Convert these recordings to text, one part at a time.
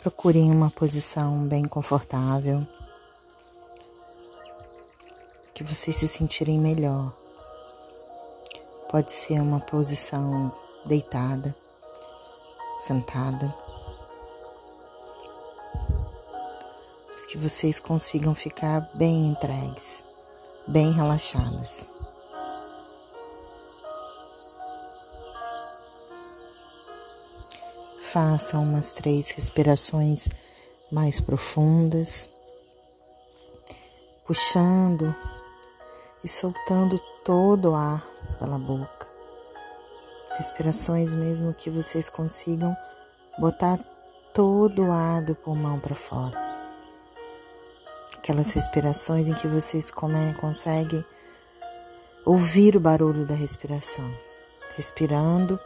Procurem uma posição bem confortável, que vocês se sentirem melhor. Pode ser uma posição deitada, sentada, mas que vocês consigam ficar bem entregues, bem relaxadas. Façam umas três respirações mais profundas, puxando e soltando todo o ar pela boca. Respirações mesmo que vocês consigam botar todo o ar do pulmão para fora. Aquelas respirações em que vocês conseguem ouvir o barulho da respiração. Respirando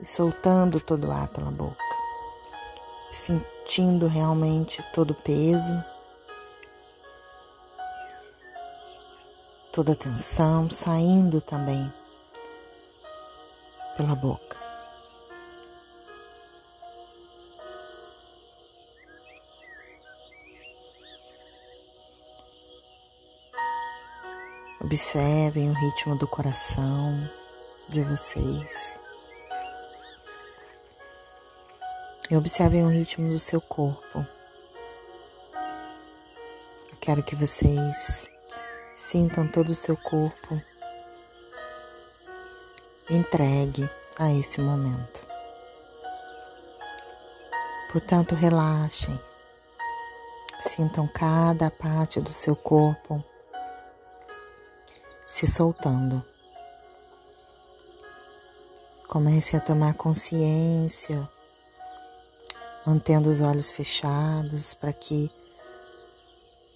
e soltando todo o ar pela boca, sentindo realmente todo o peso, toda a tensão saindo também pela boca. Observem o ritmo do coração de vocês. E observem o ritmo do seu corpo. Eu quero que vocês sintam todo o seu corpo entregue a esse momento. Portanto, relaxem, sintam cada parte do seu corpo se soltando. Comecem a tomar consciência mantendo os olhos fechados para que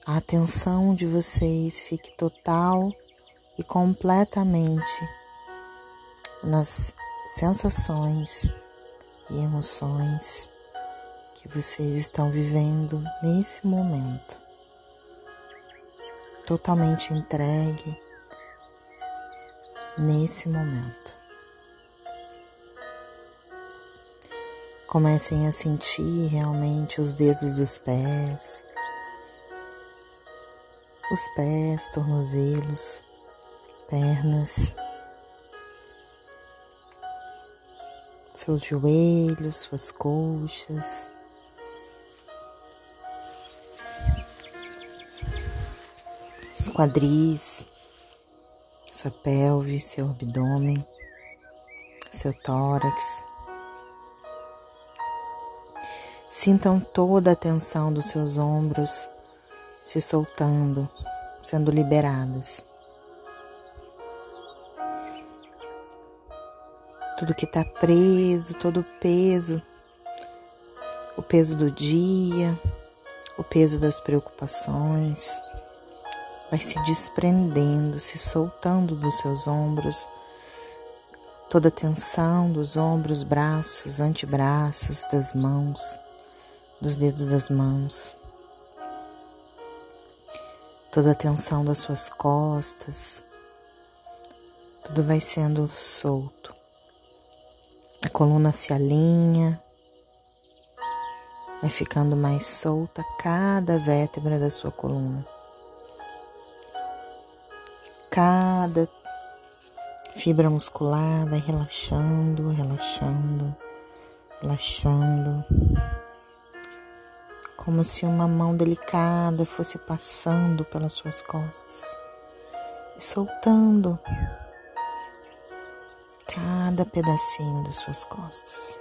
a atenção de vocês fique total e completamente nas sensações e emoções que vocês estão vivendo nesse momento. Totalmente entregue nesse momento. Comecem a sentir realmente os dedos dos pés, os pés, tornozelos, pernas, seus joelhos, suas coxas. Os quadris, sua pelve, seu abdômen, seu tórax. Sintam toda a tensão dos seus ombros se soltando, sendo liberadas. Tudo que está preso, todo o peso, o peso do dia, o peso das preocupações, vai se desprendendo, se soltando dos seus ombros, toda a tensão dos ombros, braços, antebraços, das mãos dos dedos das mãos, toda a tensão das suas costas, tudo vai sendo solto. A coluna se alinha, vai ficando mais solta cada vértebra da sua coluna. Cada fibra muscular vai relaxando, relaxando, relaxando como se uma mão delicada fosse passando pelas suas costas e soltando cada pedacinho das suas costas.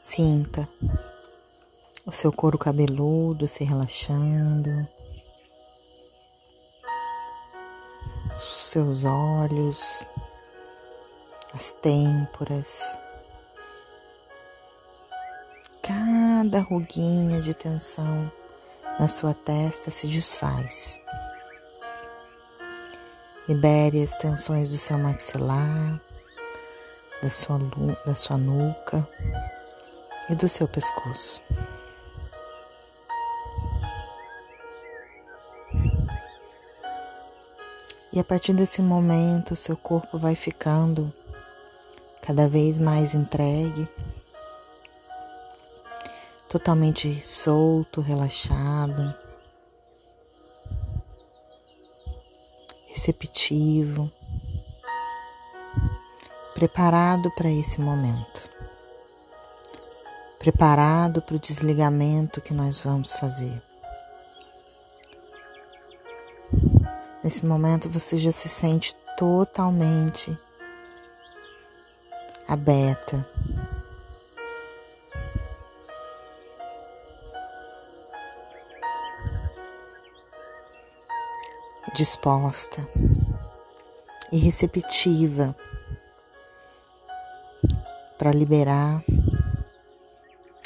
Sinta o seu couro cabeludo se relaxando. Seus olhos, as têmporas, cada ruguinha de tensão na sua testa se desfaz. Libere as tensões do seu maxilar, da sua, da sua nuca e do seu pescoço. E a partir desse momento, seu corpo vai ficando cada vez mais entregue, totalmente solto, relaxado, receptivo, preparado para esse momento, preparado para o desligamento que nós vamos fazer. Nesse momento você já se sente totalmente aberta. Disposta e receptiva para liberar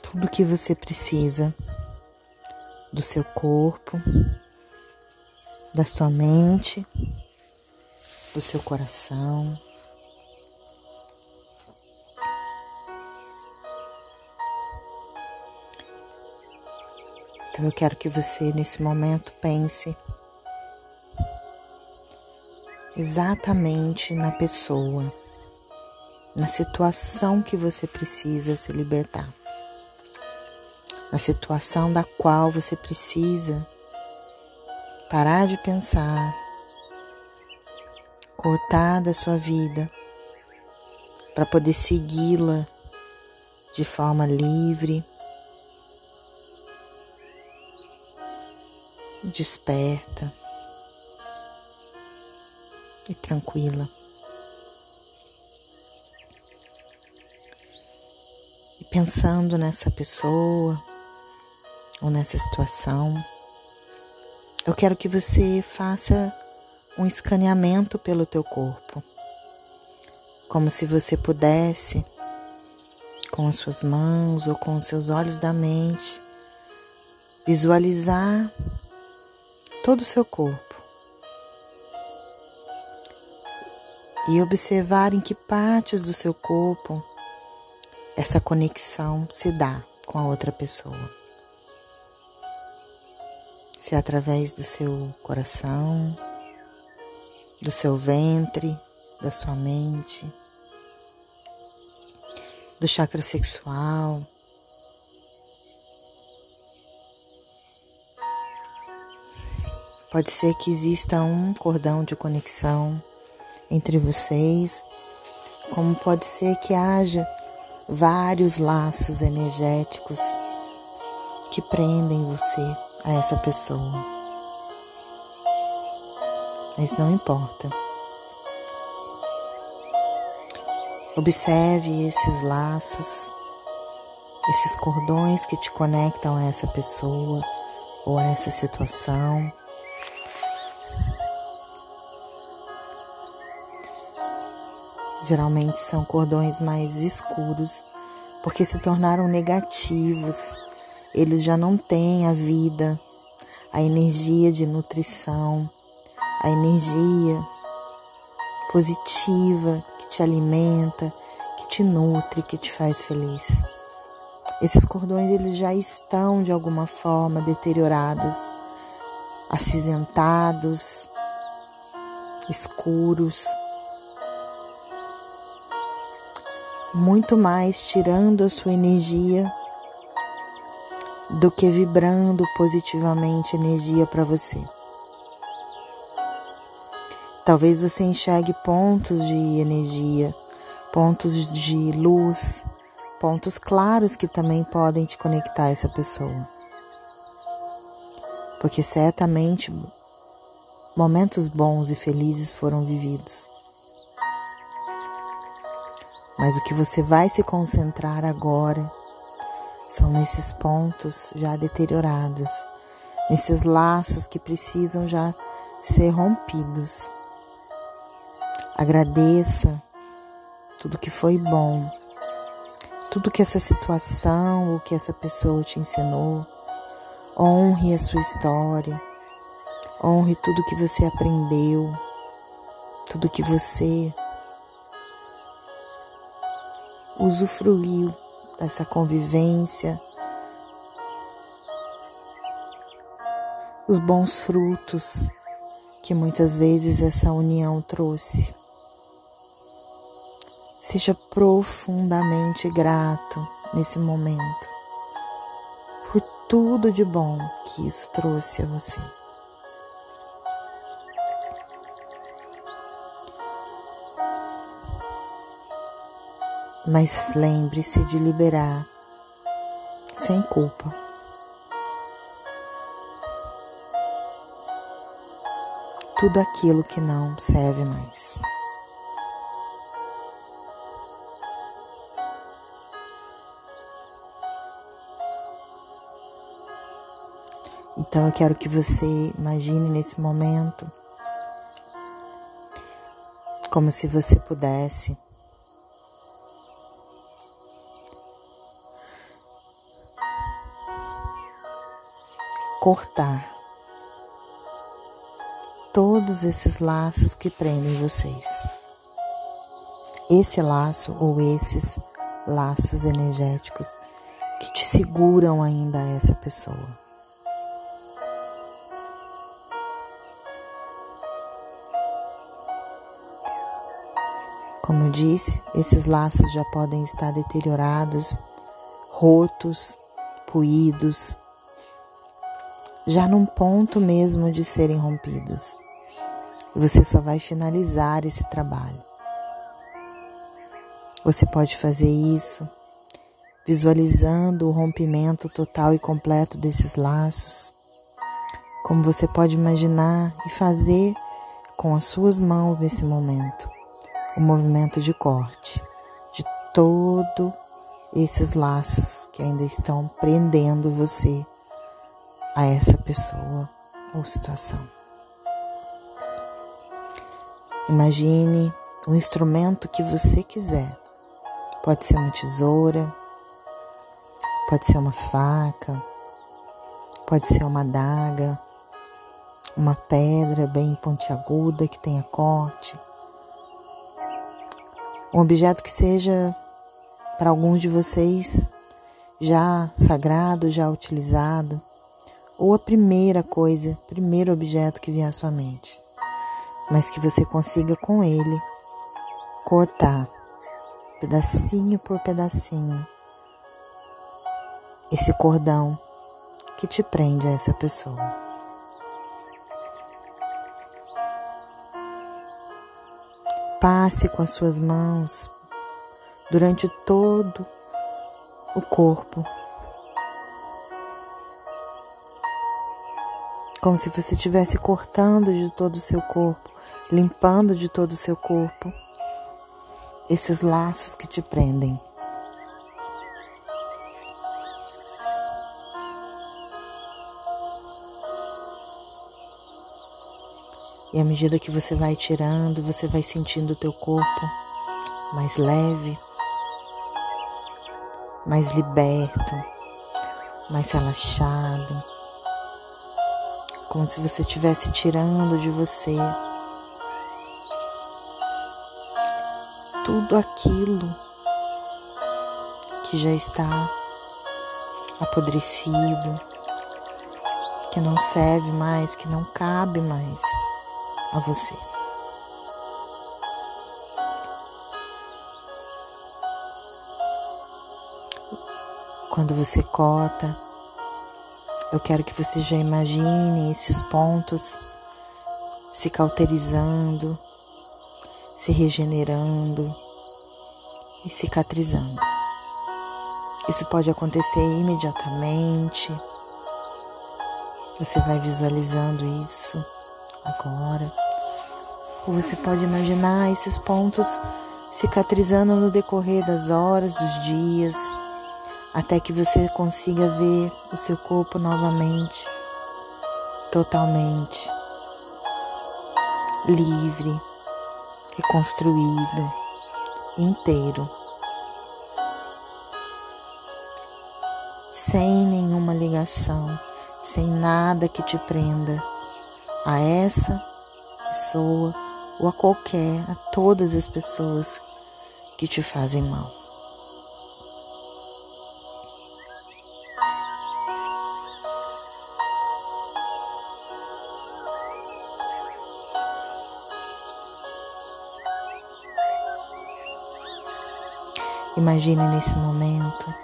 tudo que você precisa do seu corpo da sua mente, do seu coração. Então eu quero que você nesse momento pense exatamente na pessoa, na situação que você precisa se libertar, na situação da qual você precisa parar de pensar, cortar da sua vida para poder segui-la de forma livre, desperta e tranquila. E pensando nessa pessoa ou nessa situação, eu quero que você faça um escaneamento pelo teu corpo, como se você pudesse, com as suas mãos ou com os seus olhos da mente, visualizar todo o seu corpo e observar em que partes do seu corpo essa conexão se dá com a outra pessoa se é através do seu coração, do seu ventre, da sua mente, do chakra sexual. Pode ser que exista um cordão de conexão entre vocês, como pode ser que haja vários laços energéticos que prendem você a essa pessoa. Mas não importa. Observe esses laços, esses cordões que te conectam a essa pessoa ou a essa situação. Geralmente são cordões mais escuros porque se tornaram negativos eles já não têm a vida, a energia de nutrição, a energia positiva que te alimenta, que te nutre, que te faz feliz. Esses cordões eles já estão de alguma forma deteriorados, acinzentados, escuros, muito mais tirando a sua energia do que vibrando positivamente energia para você. Talvez você enxergue pontos de energia, pontos de luz, pontos claros que também podem te conectar a essa pessoa. Porque certamente momentos bons e felizes foram vividos. Mas o que você vai se concentrar agora são nesses pontos já deteriorados, nesses laços que precisam já ser rompidos. Agradeça tudo que foi bom, tudo que essa situação ou que essa pessoa te ensinou. Honre a sua história, honre tudo que você aprendeu, tudo que você usufruiu dessa convivência, os bons frutos que muitas vezes essa união trouxe. Seja profundamente grato nesse momento por tudo de bom que isso trouxe a você. Mas lembre-se de liberar sem culpa. Tudo aquilo que não serve mais. Então eu quero que você imagine nesse momento como se você pudesse cortar todos esses laços que prendem vocês. Esse laço ou esses laços energéticos que te seguram ainda a essa pessoa. Como eu disse, esses laços já podem estar deteriorados, rotos, puídos, já num ponto mesmo de serem rompidos. Você só vai finalizar esse trabalho. Você pode fazer isso visualizando o rompimento total e completo desses laços, como você pode imaginar e fazer com as suas mãos nesse momento o movimento de corte de todo esses laços que ainda estão prendendo você a essa pessoa ou situação. Imagine um instrumento que você quiser. Pode ser uma tesoura, pode ser uma faca, pode ser uma adaga, uma pedra bem pontiaguda que tenha corte, um objeto que seja para alguns de vocês já sagrado, já utilizado ou a primeira coisa, primeiro objeto que vier à sua mente, mas que você consiga com ele cortar pedacinho por pedacinho esse cordão que te prende a essa pessoa. Passe com as suas mãos durante todo o corpo como se você estivesse cortando de todo o seu corpo, limpando de todo o seu corpo esses laços que te prendem. E à medida que você vai tirando, você vai sentindo o teu corpo mais leve, mais liberto, mais relaxado como se você estivesse tirando de você tudo aquilo que já está apodrecido, que não serve mais, que não cabe mais a você. Quando você corta eu quero que você já imagine esses pontos se cauterizando, se regenerando e cicatrizando. Isso pode acontecer imediatamente. Você vai visualizando isso agora. Ou você pode imaginar esses pontos cicatrizando no decorrer das horas, dos dias até que você consiga ver o seu corpo novamente, totalmente livre, reconstruído, inteiro, sem nenhuma ligação, sem nada que te prenda a essa pessoa ou a qualquer, a todas as pessoas que te fazem mal. Imagine nesse momento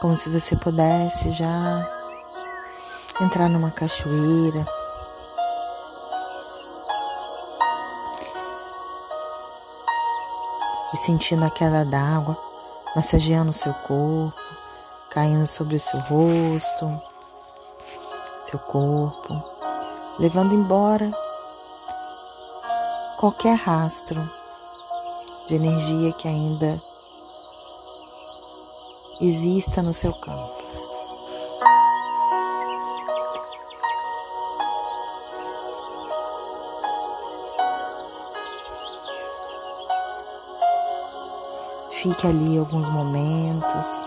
como se você pudesse já entrar numa cachoeira. E sentindo a queda d'água massageando seu corpo, caindo sobre o seu rosto, seu corpo, levando embora qualquer rastro de energia que ainda exista no seu campo. Fique ali alguns momentos.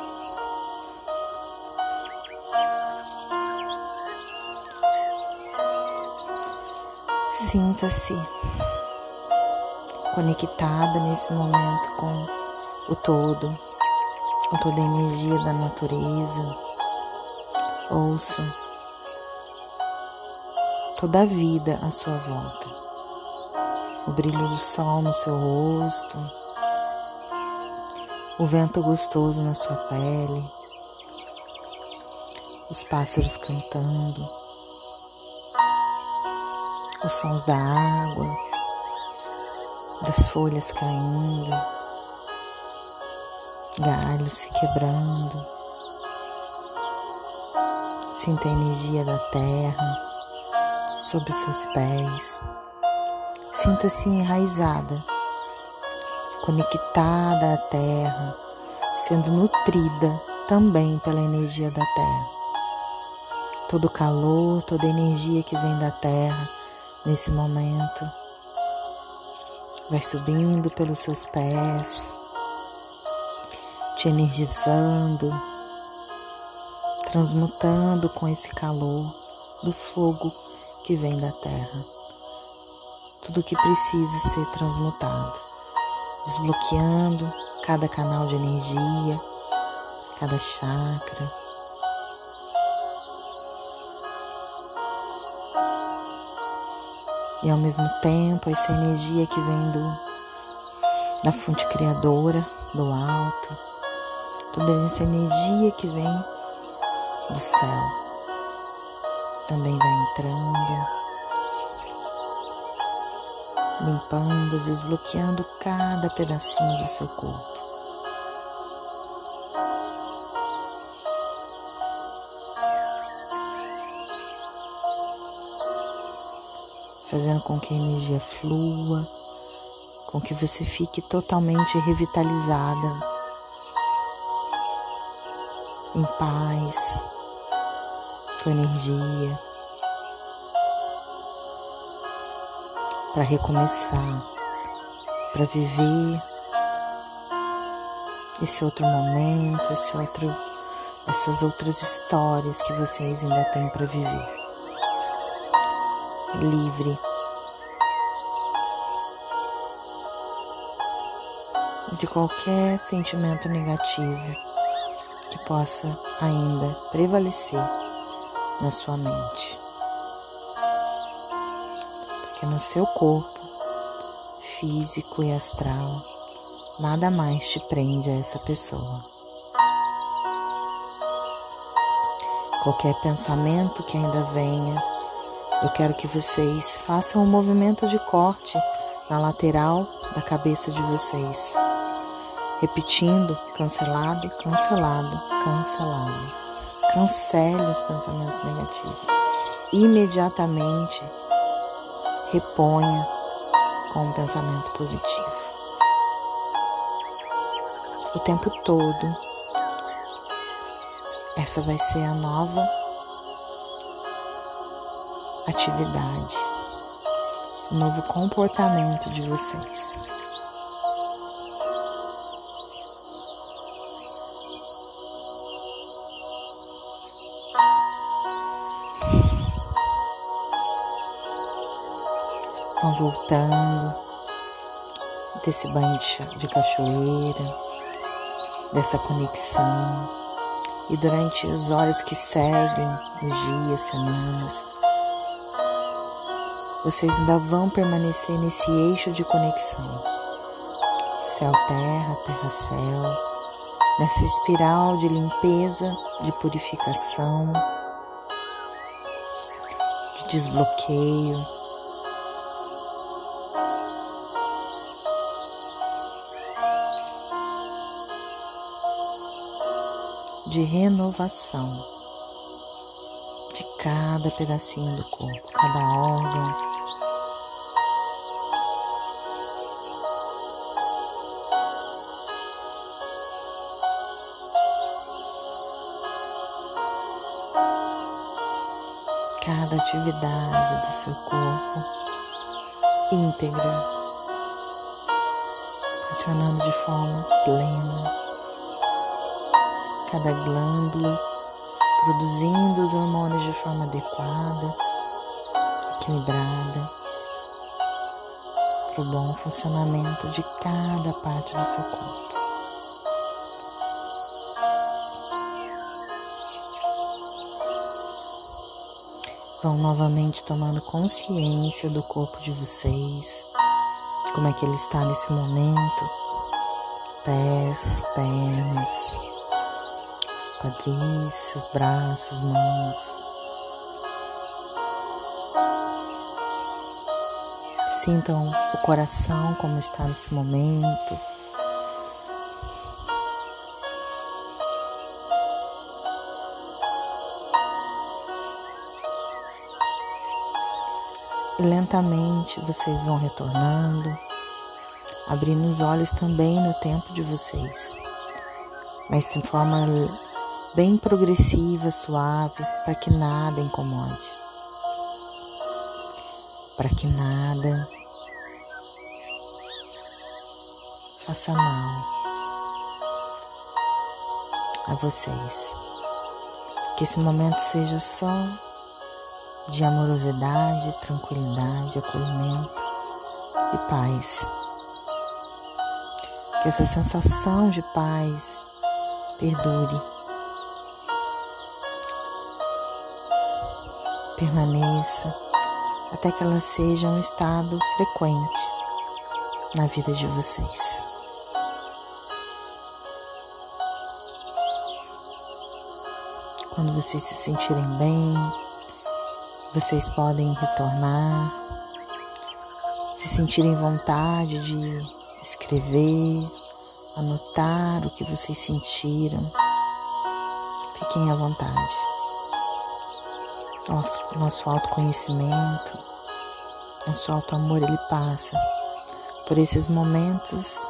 Sinta-se conectada nesse momento com o todo, com toda a energia da natureza. Ouça toda a vida à sua volta, o brilho do sol no seu rosto, o vento gostoso na sua pele, os pássaros cantando, os sons da água das folhas caindo, galhos se quebrando. Sinta a energia da terra sob os seus pés. Sinta-se enraizada, conectada à terra, sendo nutrida também pela energia da terra. Todo calor, toda energia que vem da terra nesse momento vai subindo pelos seus pés, te energizando, transmutando com esse calor do fogo que vem da terra. Tudo que precisa ser transmutado, desbloqueando cada canal de energia, cada chakra e ao mesmo tempo essa energia que vem do, da fonte criadora, do alto, toda essa energia que vem do céu também vai entrando, limpando, desbloqueando cada pedacinho do seu corpo. Fazendo com que a energia flua, com que você fique totalmente revitalizada, em paz, com energia, para recomeçar, para viver esse outro momento, esse outro, essas outras histórias que vocês ainda têm para viver livre. De qualquer sentimento negativo que possa ainda prevalecer na sua mente. Porque no seu corpo físico e astral, nada mais te prende a essa pessoa. Qualquer pensamento que ainda venha eu quero que vocês façam um movimento de corte na lateral da cabeça de vocês, repetindo: cancelado, cancelado, cancelado. Cancele os pensamentos negativos. Imediatamente reponha com um pensamento positivo. O tempo todo, essa vai ser a nova atividade, o novo comportamento de vocês. Vão voltando desse banho de cachoeira, dessa conexão. E durante as horas que seguem, os dias, semanas, vocês ainda vão permanecer nesse eixo de conexão, céu-terra, terra-céu, nessa espiral de limpeza, de purificação, de desbloqueio. De renovação de cada pedacinho do corpo, cada órgão, atividade do seu corpo íntegra, funcionando de forma plena, cada glândula produzindo os hormônios de forma adequada, equilibrada, para o bom funcionamento de cada parte do seu corpo. Vão novamente tomando consciência do corpo de vocês, como é que ele está nesse momento. Pés, pernas, quadris, seus braços, mãos. Sintam o coração como está nesse momento. E lentamente vocês vão retornando, abrindo os olhos também no tempo de vocês, mas de forma bem progressiva, suave, para que nada incomode, para que nada faça mal a vocês. Que esse momento seja só de amorosidade, tranquilidade, acolhimento e paz. Que essa sensação de paz perdure, permaneça até que ela seja um estado frequente na vida de vocês. Quando vocês se sentirem bem, vocês podem retornar, se sentirem vontade de escrever, anotar o que vocês sentiram. Fiquem à vontade. Nosso, nosso autoconhecimento, nosso auto-amor, ele passa por esses momentos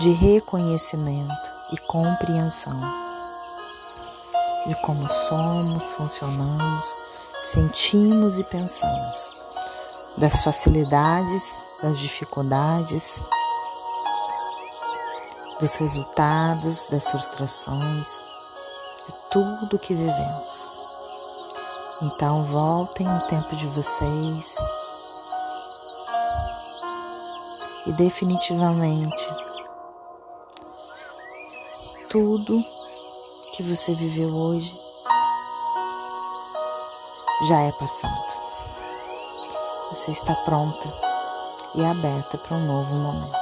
de reconhecimento e compreensão de como somos, funcionamos, sentimos e pensamos, das facilidades, das dificuldades, dos resultados, das frustrações, de tudo que vivemos. Então voltem o tempo de vocês e definitivamente tudo que você viveu hoje já é passado. Você está pronta e aberta para um novo momento.